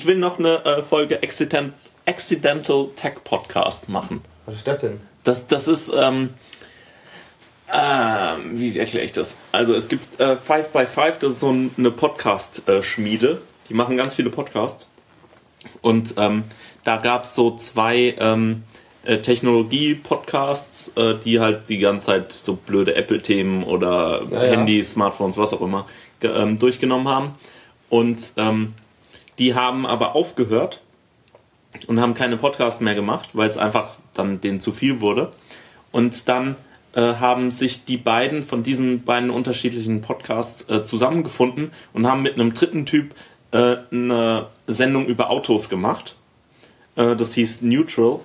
ich will noch eine äh, Folge Accident, Accidental Tech Podcast machen. Was ist das denn? Das, das ist, ähm, ähm, wie erkläre ich das? Also es gibt äh, Five by Five, das ist so ein, eine Podcast-Schmiede. Die machen ganz viele Podcasts. Und ähm, da gab es so zwei ähm, äh, Technologie-Podcasts, äh, die halt die ganze Zeit so blöde Apple-Themen oder Ja, ja. Handys, Smartphones, was auch immer, ähm, durchgenommen haben. Und ähm, die haben aber aufgehört und haben keine Podcasts mehr gemacht, weil es einfach dann denen zu viel wurde. Und dann äh, haben sich die beiden von diesen beiden unterschiedlichen Podcasts äh, zusammengefunden und haben mit einem dritten Typ äh, eine Sendung über Autos gemacht. Äh, das hieß Neutral.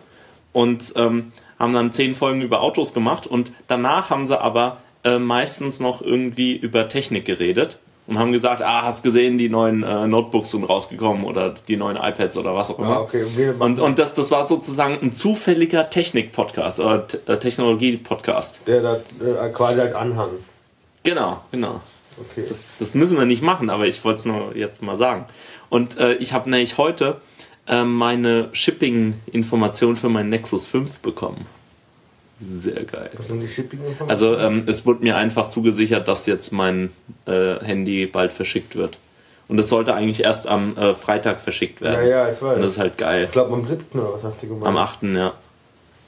Und ähm, haben dann zehn Folgen über Autos gemacht. Und danach haben sie aber äh, meistens noch irgendwie über Technik geredet. Und haben gesagt, ah, hast gesehen, die neuen äh, Notebooks sind rausgekommen oder die neuen iPads oder was auch immer. Ah, okay. Und Und, das, das war sozusagen ein zufälliger Technik-Podcast oder T- äh, Technologie-Podcast. der da äh, quasi als Anhang. Genau, genau. Okay. Das, das müssen wir nicht machen, aber ich wollte es nur jetzt mal sagen. Und äh, ich habe nämlich heute äh, meine Shipping-Information für meinen Nexus 5 bekommen. Sehr geil. Was sind die shipping Also ähm, es wurde mir einfach zugesichert, dass jetzt mein äh, Handy bald verschickt wird. Und es sollte eigentlich erst am äh, Freitag verschickt Ja, werden. ja, ich weiß. Und das ist halt geil. ich glaube am 7. oder was hat sie gemacht? Am 8. ja.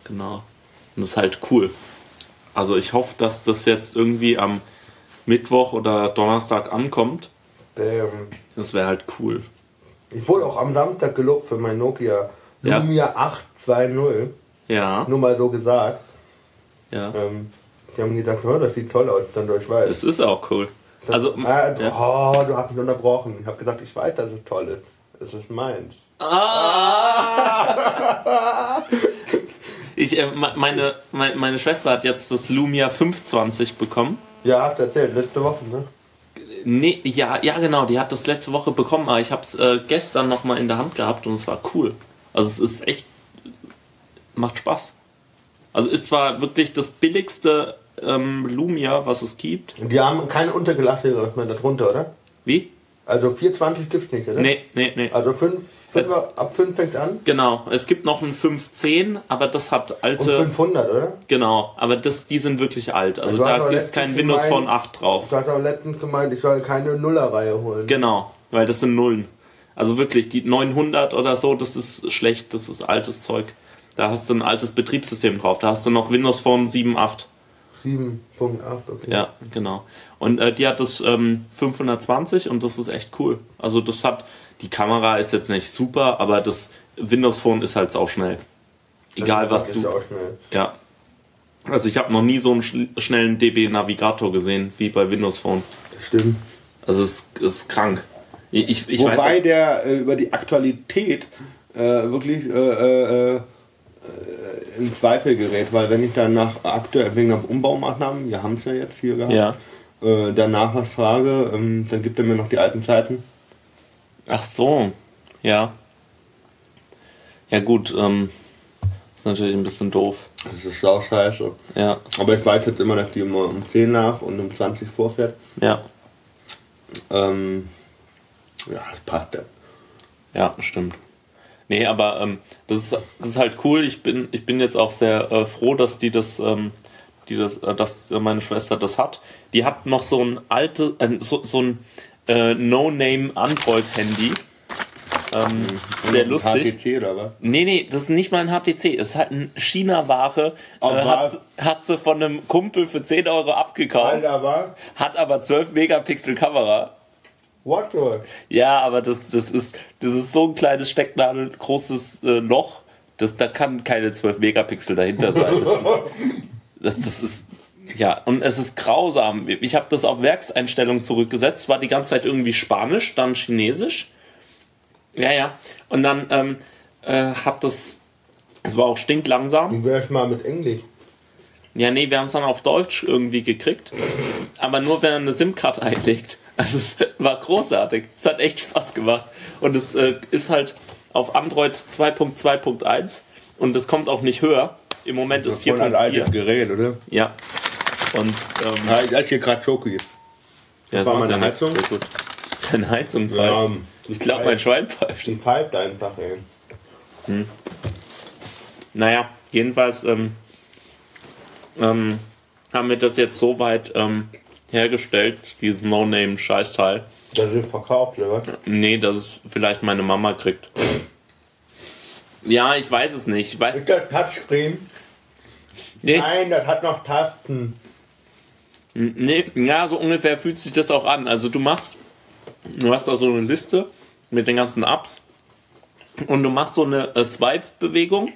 Genau. Und das ist halt cool. Also ich hoffe, dass das jetzt irgendwie am Mittwoch oder Donnerstag ankommt. Damn. Das wäre halt cool. Ich wurde auch am Samstag gelobt für mein Nokia Ja. Lumia 820. Ja, Nur mal so gesagt. Ja. Ähm, die haben gesagt, oh, das sieht toll aus, dann durch weiß. Es ist auch cool. Also, ah, du, ja. oh, du hast mich unterbrochen. Ich habe gesagt, ich weiß, dass es toll ist. Es ist meins. ich, äh, me- meine, meine, meine Schwester hat jetzt das Lumia 520 bekommen. Ja, hast du erzählt, letzte Woche, ne? Nee, ja, ja, genau, die hat das letzte Woche bekommen, aber ich habe es äh, gestern nochmal in der Hand gehabt und es war cool. Also es ist echt, macht Spaß. Also ist zwar wirklich das billigste ähm, Lumia, was es gibt. Und die haben keine untergelassene mehr darunter, oder? Wie? Also 420 gibt's nicht, oder? Nee, nee, nee. Also 5, Das- ab 5 fängt an Genau, es gibt noch ein 510, aber das hat und alte. 500, oder? Genau, aber das, die sind wirklich alt. Also hast da ist kein Windows gemeint- Phone 8 drauf. Du hast auch letztens gemeint, ich soll keine Nullerreihe holen. Genau, weil das sind Nullen. Also wirklich, die 900 oder so, das ist schlecht, das ist altes Zeug. Da hast du ein altes Betriebssystem drauf. Da hast du noch Windows Phone 7.8. 7.8, okay. Ja, genau. Und äh, die hat das ähm, 520 und das ist echt cool. Also das hat, die Kamera ist jetzt nicht super, aber das Windows Phone ist halt auch schnell. Egal was du. ja auch schnell. Ja. Also ich habe noch nie so einen schnellen DB Navigator gesehen wie bei Windows Phone. Stimmt. Also es ist krank. Ich, ich, weiß Wobei auch- der äh, über die Aktualität äh, wirklich äh, äh, äh, in Zweifel gerät, weil wenn ich dann nach aktuell wegen der Umbaumaßnahmen, wir haben es ja jetzt hier gehabt, Ja. äh, danach was frage, ähm, dann gibt er mir noch die alten Zeiten. Ach so, ja. Ja gut, ähm, ist natürlich ein bisschen doof. Das ist sau scheiße. Ja, Aber ich weiß jetzt immer, dass die immer um 10 nach und um 20 vorfährt. ja, Ähm, ja, das passt ja. ja, stimmt. Nee, aber ähm, das, ist, das ist halt cool. Ich bin, ich bin jetzt auch sehr äh, froh, dass die das, ähm, die das, äh, dass meine Schwester das hat. Die hat noch so ein altes, äh, so, so ein äh, No-Name Android-Handy. Ähm, sehr lustig. HTC oder was? Nee, nee, das ist nicht mal ein HTC. Es ist halt ein China-Ware. Oh, äh, was? hat, hat sie von einem Kumpel für 10 Euro abgekauft. Alter, war? Hat aber 12 Megapixel Kamera. The? Ja, aber das, das, ist, das ist so ein kleines Stecknadel großes äh, Loch. Das, da kann keine 12 Megapixel dahinter sein. Das ist, das, das ist ja, und es ist grausam. Ich habe das auf Werkseinstellung zurückgesetzt, war die ganze Zeit irgendwie Spanisch, dann Chinesisch. Ja, ja. Und dann ähm, äh, hat das, es war auch stinklangsam. Wie wär's mal mit Englisch? Ja, nee, wir haben es dann auf Deutsch irgendwie gekriegt. Aber nur wenn er eine SIM-Karte einlegt. Also es war großartig. Es hat echt Spaß gemacht. Und es äh, ist halt auf Android 2.2.1 und es kommt auch nicht höher. Im Moment ist Voll ein altes 4.4. Gerät, oder? Ja. Und ähm, Ja, ich hatte hier gerade Schoki. ja, das war meine ja. Heizung? Sehr gut. Deine Heizung Ja, frei. ähm, Ich glaube, mein Schwein pfeift. Die pfeift einfach, ey. Naja, jedenfalls ähm, ähm, haben wir das jetzt so weit ähm, hergestellt, dieses No-Name-Scheißteil. Das ist verkauft, oder? Nee, dass es vielleicht meine Mama kriegt. Ja, ich weiß es nicht. Ich weiß, Ist das Touchscreen? nee, Nein, das hat noch Tasten. nee, ja, so ungefähr fühlt sich das auch an. Also du machst, du hast da so eine Liste mit den ganzen Apps und du machst so eine äh, Swipe-Bewegung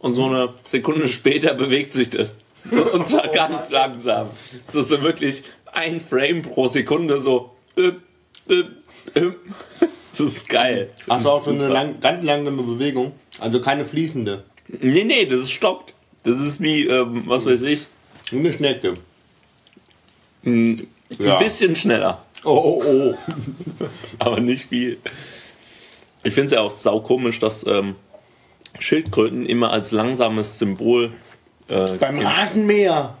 und so eine Sekunde später bewegt sich das. Und zwar ganz langsam. So, so wirklich ein Frame pro Sekunde, so. äh, äh, äh. Das ist geil. Das Hast du auch so eine lang, ganz langsame Bewegung? Also keine fließende. Nee, nee, das ist stockt. Das ist wie, ähm, was weiß ich, Wie eine Schnecke. ein Ja. bisschen schneller. Oh, oh, oh. aber nicht viel. Ich finde es ja auch saukomisch, dass ähm, Schildkröten immer als langsames Symbol äh, Beim im, Rasenmäher.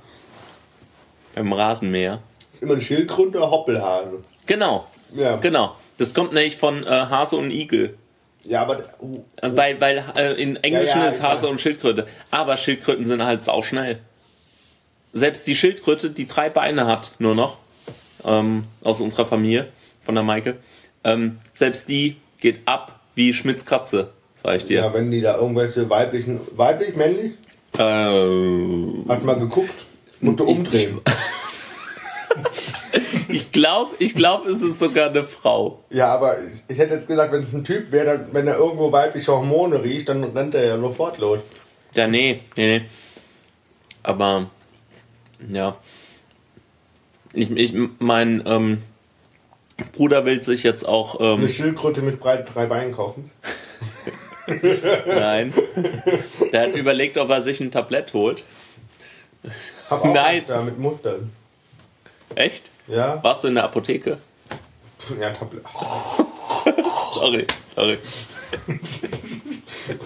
beim Rasenmäher. Ist immer ein Schildkröte oder Hoppelhase. Genau, Ja. genau. Das kommt nämlich von äh, Hase und Igel. Ja, aber. Uh, Äh, Weil, weil äh, in Englischen Ja, ja, ist Hase und Schildkröte. Aber Schildkröten sind halt sauschnell. Selbst die Schildkröte, die drei Beine hat, nur noch, ähm, aus unserer Familie, von der Maike, ähm, selbst die geht ab wie Schmitz Katze, sag ich dir. ja, wenn die da irgendwelche weiblichen. Weiblich, männlich? Äh, Hast du mal geguckt? Ich- umdrehen. ich glaube, ich glaub, es ist sogar eine Frau. Ja, aber ich, hätte jetzt gesagt, wenn es ein Typ wäre, dann- wenn er irgendwo weibliche Hormone riecht, dann rennt er ja sofort los. Ja, nee, nee, nee. Aber, ja. Ich, ich mein ähm, Bruder will sich jetzt auch. Eine Ähm, Schildkröte mit breiten drei Beinen kaufen. nein. Der hat überlegt, ob er sich ein Tablett holt. Hab auch Nein. Da mit Mustern. Echt? Ja? Warst du in der Apotheke? Ja, Tablet. Sorry, sorry.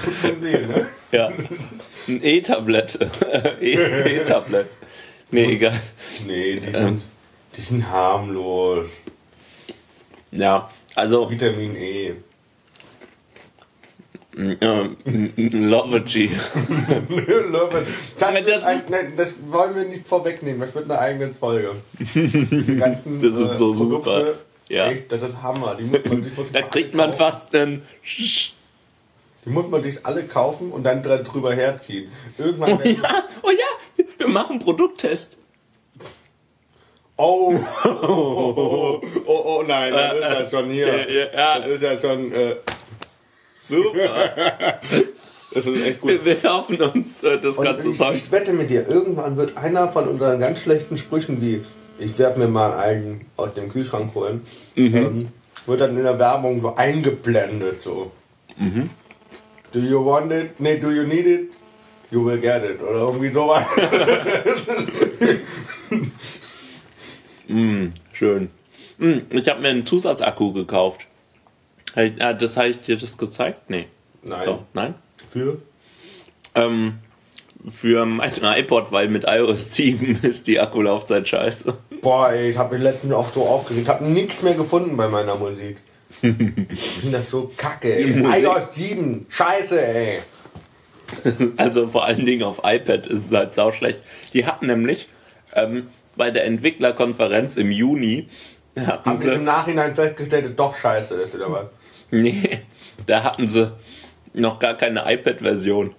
Tut schon weh, ne? Ja. Ein E-Tablett. E- E-Tablett. Nee, egal. Nee, die sind, die sind harmlos. Ja, also Vitamin E. ähm, Lovegy. Love it. das, das das wollen wir nicht vorwegnehmen. Das wird eine eigene Folge. Die ganzen, Das ist so super. Ja. Echt, das ist Hammer. Die muss man wirklich Da kriegt man kaufen. fast einen. Die muss man sich alle kaufen und dann drüber herziehen. Irgendwann Oh ja, oh ja, wir machen Produkttest. Oh, oh, oh, oh, oh, nein, das ist ja schon hier. Ja, ja. Das ist ja schon. Äh, Super. das ist echt gut. Wir, kaufen uns äh, das Und ganze ich, Zeug. ich wette mit dir, irgendwann wird einer von unseren ganz schlechten Sprüchen, wie ich werde mir mal einen aus dem Kühlschrank holen, Mhm. ähm, wird dann in der Werbung so eingeblendet. So. Mhm. Do you want it? Nee, do you need it? You will get it. Oder irgendwie sowas. Schön. Hm, Ich habe mir einen Zusatzakku gekauft. Ah, Das habe ich dir das gezeigt? Nee. Nein. Doch, nein? Für? Ähm, für mein iPod, weil mit iOS 7 ist die Akkulaufzeit scheiße. Boah, ey, ich habe mich letztens auch so aufgeregt. Ich habe nichts mehr gefunden bei meiner Musik. ich finde das so kacke, ey. IOS 7, scheiße, ey. Also vor allen Dingen auf iPad ist es halt sau schlecht. Die hatten nämlich ähm, bei der Entwicklerkonferenz im Juni Haben sie im Nachhinein festgestellt, dass doch scheiße ist, oder was? Nee, da hatten sie noch gar keine iPad-Version.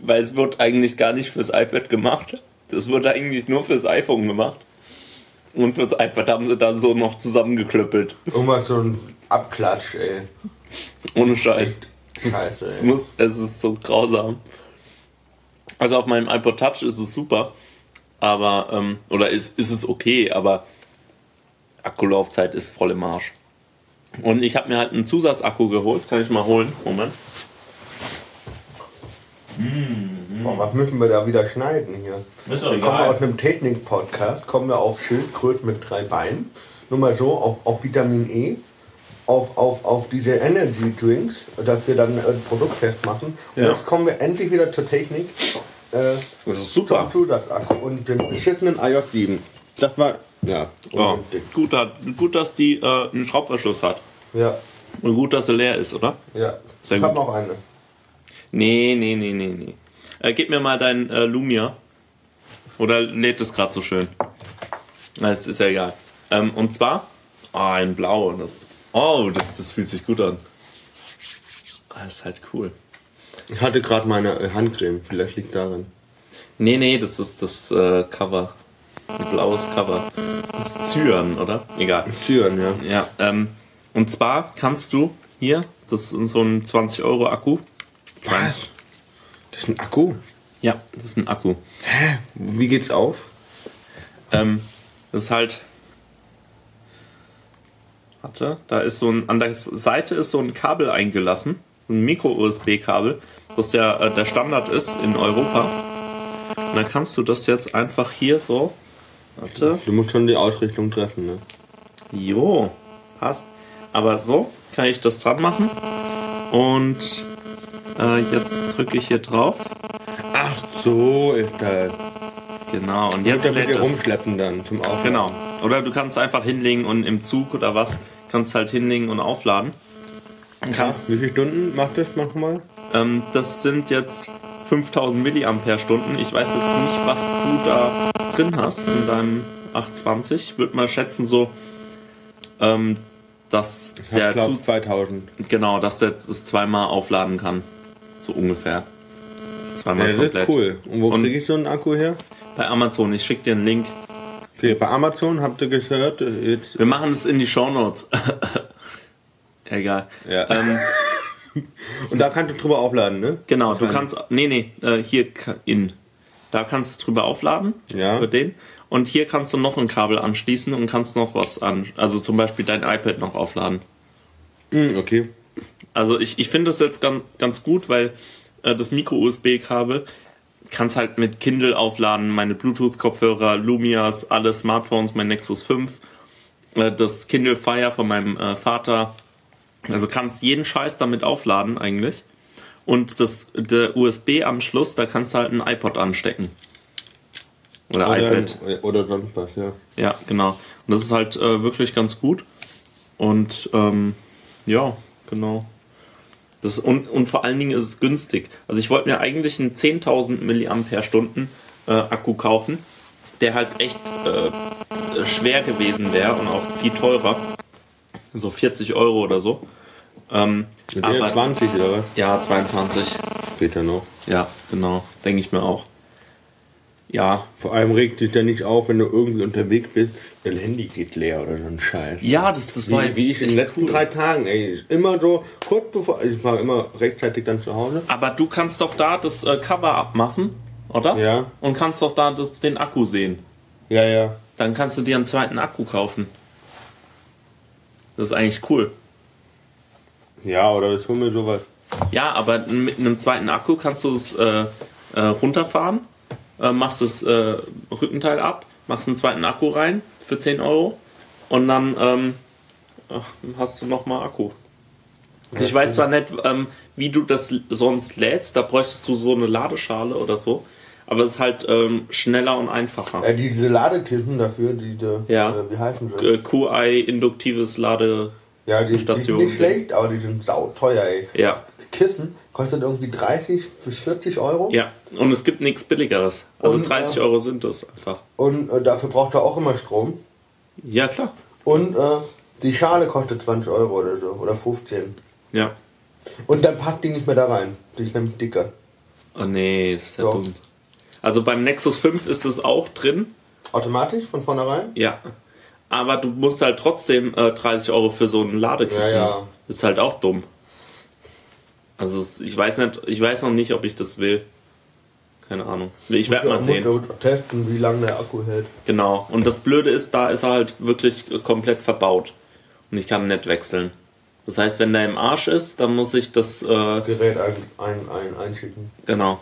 Weil es wird eigentlich gar nicht fürs iPad gemacht. Das wird eigentlich nur fürs iPhone gemacht. Und fürs iPad haben sie dann so noch zusammengeklöppelt. Irgendwas so ein Abklatsch, ey. Ohne Scheiß. Scheiße, Es, ey. muss, es ist so grausam. Also auf meinem iPod Touch ist es super, aber, ähm, oder ist, ist es okay, aber Akkulaufzeit ist voll im Arsch. Und ich habe mir halt einen Zusatzakku geholt, kann ich mal holen. Moment. Boah, was müssen wir da wieder schneiden hier? Ist doch Wir kommen aus einem Technik-Podcast, kommen wir auf Schildkröten mit drei Beinen. Nur mal so, auf, auf Vitamin E, auf, auf, auf diese Energy Drinks, dass wir dann einen Produkttest machen. Und Ja. jetzt kommen wir endlich wieder zur Technik. Äh, Das ist zum super. Zusatzakku und dem beschissenen iOS 7. Das war, ja, Ja, gut, gut, dass die äh, einen Schraubverschluss hat. Ja, Und gut, dass er leer ist, oder? ja. Sehr ich hab gut. noch eine. Nee, nee, nee, nee, nee. Äh, gib mir mal dein äh, Lumia. Oder lädt es gerade so schön? Das ist ja egal. Ähm, und zwar, ah, ein Blau. Das, oh, das, das fühlt sich gut an. Ah, Das ist halt cool. Ich hatte gerade meine Handcreme, vielleicht liegt daran. Nee, nee, das ist das äh, Cover. Ein blaues Cover. Das ist Cyan, oder? Egal. Zyan, ja. Ja, ähm, und zwar kannst du hier, das ist so ein 20 Euro Akku. Was? Das ist ein Akku? Ja, das ist ein Akku. Wie geht's auf? Ähm, das ist halt. Warte, da ist so ein. An der Seite ist so ein Kabel eingelassen. Ein Micro-USB-Kabel, das der, äh, der Standard ist in Europa. Und dann kannst du das jetzt einfach hier so. Warte. Du musst schon die Ausrichtung treffen, ne? Jo, passt. Aber so kann ich das dran machen. Und äh, jetzt drücke ich hier drauf. Ach so ist das. Genau, und Jetzt lädt es. rumschleppen dann zum Aufladen. Genau. Oder du kannst einfach hinlegen und im Zug oder was, kannst halt hinlegen und aufladen. Und kannst, Wie viele Stunden macht das manchmal? ähm, das sind jetzt 5000 Milliampere-Stunden. Ich weiß jetzt nicht, was du da drin hast in deinem 820. Würde mal schätzen, so, ähm, dass Ich der glaube Zug, 2000. genau, dass der das zweimal aufladen kann. So ungefähr. Zweimal Ja, komplett. cool. Und wo kriege ich so einen Akku her? Bei Amazon, ich schicke dir einen Link. Okay, bei Amazon habt ihr gehört. Jetzt, Wir machen es in die Shownotes. Egal. ja. Ähm, Und da kannst du drüber aufladen, ne? Genau, du kannst, nee, nee, äh, hier in. Da kannst du es drüber aufladen. Ja. Über den. Und hier kannst du noch ein Kabel anschließen und kannst noch was an, also zum Beispiel dein iPad noch aufladen. Hm, okay. Also ich, ich finde das jetzt ganz, ganz gut, weil äh, das Micro-USB-Kabel kannst halt mit Kindle aufladen, meine Bluetooth-Kopfhörer, Lumias, alle Smartphones, mein Nexus 5, äh, das Kindle Fire von meinem äh, Vater. Also kannst jeden Scheiß damit aufladen eigentlich. Und das, der USB-Anschluss, da kannst du halt ein iPod anstecken. Oder, Oder, iPad. oder sonst was, ja. Ja, genau. Und das ist halt äh, wirklich ganz gut. Und ähm, ja, genau. Das und, und vor allen Dingen ist es günstig. Also ich wollte mir eigentlich einen 10.000 mAh äh, Akku kaufen, der halt echt äh, schwer gewesen wäre und auch viel teurer. So 40 Euro oder so. Ähm, Mit aber, 20 oder was? ja, 22. Später noch. Ja, genau. Denke ich mir auch. Ja, Vor allem regt dich der nicht auf, wenn du irgendwie unterwegs bist, dein Handy geht leer oder so ein Scheiß. ja, das, das war Wie, jetzt wie ich in den letzten cool. drei Tagen, ey. Immer so, kurz bevor, ich war immer rechtzeitig dann zu Hause. Aber du kannst doch da das äh, Cover abmachen, oder? Ja. Und kannst doch da das, den Akku sehen. Ja, ja. Dann kannst du dir einen zweiten Akku kaufen. Das ist eigentlich cool. Ja, oder ich hol mir sowas. Ja, aber mit einem zweiten Akku kannst du es äh, äh, runterfahren, äh, machst das äh, Rückenteil ab, machst einen zweiten Akku rein für 10 Euro und dann ähm, hast du nochmal Akku. Ich weiß zwar nicht, ähm, wie du das sonst lädst, da bräuchtest du so eine Ladeschale oder so, aber es ist halt ähm, schneller und einfacher. Äh, diese Ladekissen dafür, diese, Ja. äh, wie heißen sie? Äh, QI induktives Lade. Ja, die, die Station. sind nicht schlecht, aber die sind sauteuer, ey. Ja, Kissen kostet irgendwie 30 bis 40 Euro. ja. Und es gibt nichts billigeres. Also Und, 30 äh, Euro sind das einfach. Und äh, dafür braucht er auch immer Strom. Ja, klar. Und äh, die Schale kostet 20 Euro oder so. Oder 15. Ja. Und dann packt die nicht mehr da rein. Die ist nämlich dicker. Oh nee, das ist ja Doch. dumm. Also beim Nexus 5 ist es auch drin. Automatisch von vornherein? Ja. Aber du musst halt trotzdem äh, 30 Euro für so ein Ladekissen. Ja, ja. Ist halt auch dumm. Also ich weiß nicht, ich weiß noch nicht, ob ich das will. Keine Ahnung. Ich werde mal sehen. testen, wie lange der Akku hält. Genau. Und das Blöde ist, da ist er halt wirklich komplett verbaut. Und ich kann nicht wechseln. Das heißt, wenn der im Arsch ist, dann muss ich das, äh, Gerät ein, ein, ein, einschicken. genau.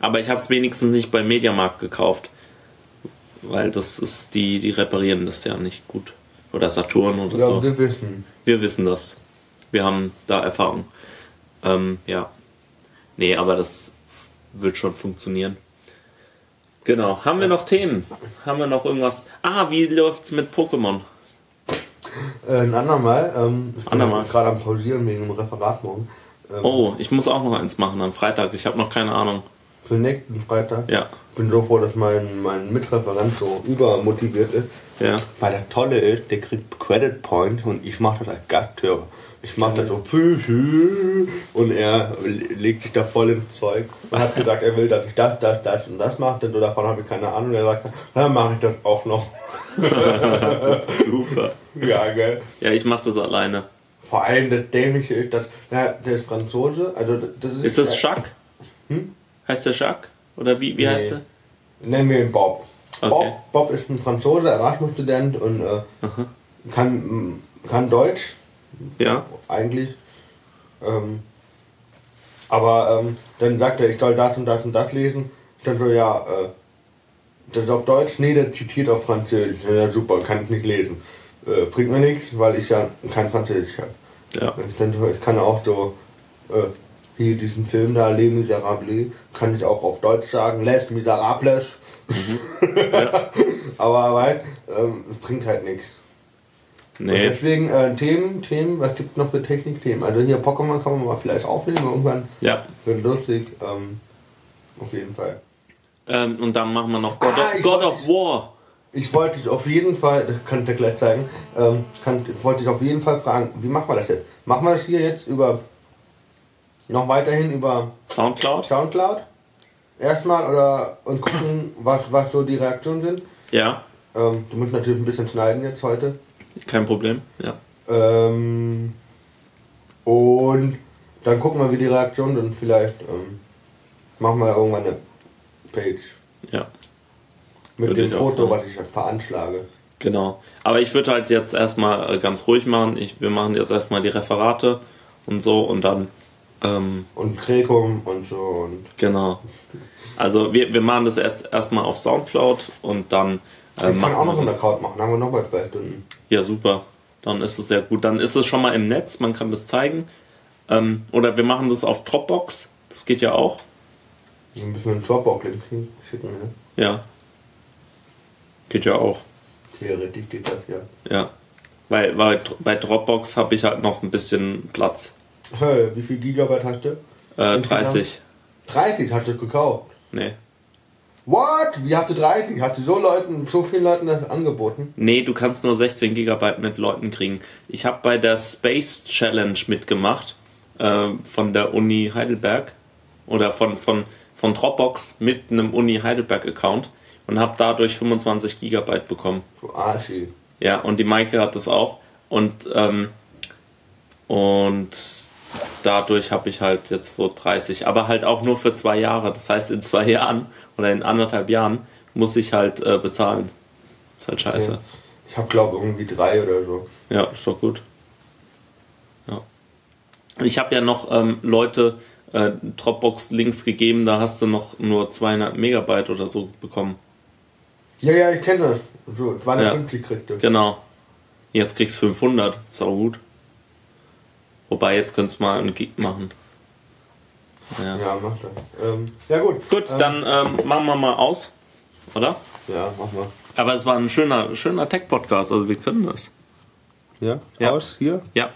Aber ich habe es wenigstens nicht bei Mediamarkt gekauft. Weil das ist, die, die reparieren das ja nicht gut. Oder Saturn oder Ja, so. wir wissen. Wir wissen das. Wir haben da Erfahrung. Ähm, ja. Nee, aber das wird schon funktionieren. Genau. Haben wir noch Themen? Haben wir noch irgendwas? Ah, wie läuft's mit Pokémon? Äh, ein andermal. Ähm, ich bin Andermal. gerade am Pausieren wegen dem Referat morgen. Ähm, Oh, ich muss auch noch eins machen am Freitag. Ich habe noch keine Ahnung. Für den nächsten Freitag. Ja, Ich bin so froh, dass mein, mein Mitreferent so übermotiviert ist. ja. Weil der Tolle ist, der kriegt Credit Point und ich mache das als Gasthörer. Ich mache das so und er legt sich da voll ins Zeug und hat gesagt, er will, dass ich das, das, das und das mache. Und davon habe ich keine Ahnung. Er sagt, dann mache ich das auch noch. Super. Ja, gell. Ja, ich mache das alleine. Vor allem das Dämliche ist, dass na, der ist Franzose. Also das Ist das Jacques? Hm? Heißt der Jacques? Oder wie, wie Nee. heißt der? Nennen wir ihn Bob. Okay. Bob, Bob ist ein Franzose, Erasmus-Student und äh, kann, kann Deutsch Ja. eigentlich. Ähm, aber ähm, dann sagt er, ich soll das und das und das lesen. Ich dann so, ja, äh, das ist auf Deutsch? Nee, der zitiert auf Französisch. Ja, super, kann ich nicht lesen. Äh, bringt mir nichts, weil ich ja kein Französisch habe. Ja. Ich, dann so, ich kann auch so, äh, hier diesen Film da, Les Miserables, kann ich auch auf Deutsch sagen, Les Miserables. Aber weil, ähm, es bringt halt nichts. Und Nee. deswegen äh, Themen, Themen, was gibt noch für Technikthemen? Also hier Pokémon kann man mal vielleicht aufnehmen, irgendwann Ja. wird lustig. Ähm, auf jeden Fall. Ähm, und dann machen wir noch God, Ah, of, ich God wollte- of War. Ich wollte dich auf jeden Fall, das kann ich dir gleich zeigen, ähm, kann, ich wollte dich auf jeden Fall fragen, wie machen wir das jetzt? Machen wir das hier jetzt über, noch weiterhin über Soundcloud? Soundcloud? Erstmal oder und gucken, was, was so die Reaktionen sind? Ja. Ähm, du musst natürlich ein bisschen schneiden jetzt heute. Kein Problem. Ja. Ähm, und dann gucken wir, wie die Reaktionen sind. Vielleicht ähm, machen wir irgendwann eine Page Ja. mit Würde dem Foto, was ich veranschlage. Genau. Aber ich würde halt jetzt erstmal äh, ganz ruhig machen. Ich, wir machen jetzt erstmal die Referate und so und dann, ähm, Und Krekum und so. Und genau. Also wir, wir machen das jetzt erstmal auf Soundcloud und dann äh, ich kann auch noch einen. Account machen, haben wir noch mal zwei Stunden. Ja, super. Dann ist es sehr gut. Dann ist es schon mal im Netz, man kann das zeigen. Ähm, oder wir machen das auf Dropbox. Das geht ja auch. Dann müssen wir einen Dropbox-Link schicken. Ne? Ja. Geht ja auch. Theoretisch geht das ja. Ja. Weil, weil bei Dropbox habe ich halt noch ein bisschen Platz. Hey, wie viel Gigabyte hast du? Äh, Insgesamt? 30. 30 hast du gekauft. Nee. What? Wie hast du 30? Hast du so Leuten, so vielen Leuten das angeboten? Nee, du kannst nur 16 Gigabyte mit Leuten kriegen. Ich habe bei der Space Challenge mitgemacht äh, von der Uni Heidelberg oder von, von, von Dropbox mit einem Uni Heidelberg Account und habe dadurch 25 Gigabyte bekommen. Du Arschi. Ja, und die Maike hat das auch. Und, ähm, und dadurch habe ich halt jetzt so 30, aber halt auch nur für zwei Jahre. Das heißt, in zwei Jahren oder in anderthalb Jahren muss ich halt äh, bezahlen. ist halt scheiße. Ja. Ich habe glaube irgendwie drei oder so. Ja, ist doch gut. Ja. Ich habe ja noch ähm, Leute äh, Dropbox-Links gegeben, da hast du noch nur 200 Megabyte oder so bekommen. Ja, ja, ich kenne das. So, 250 Ja. kriegst du. Genau. Jetzt kriegst du 500. Sau gut. Wobei, jetzt könntest du mal einen Gig machen. Ja. Ja, mach das. Ähm, ja gut. Gut, Ähm, dann ähm, machen wir mal aus. Oder? Ja, mach mal. Aber es war ein schöner, schöner Tech-Podcast, also wir können das. Ja? Ja. Aus? Hier? Ja.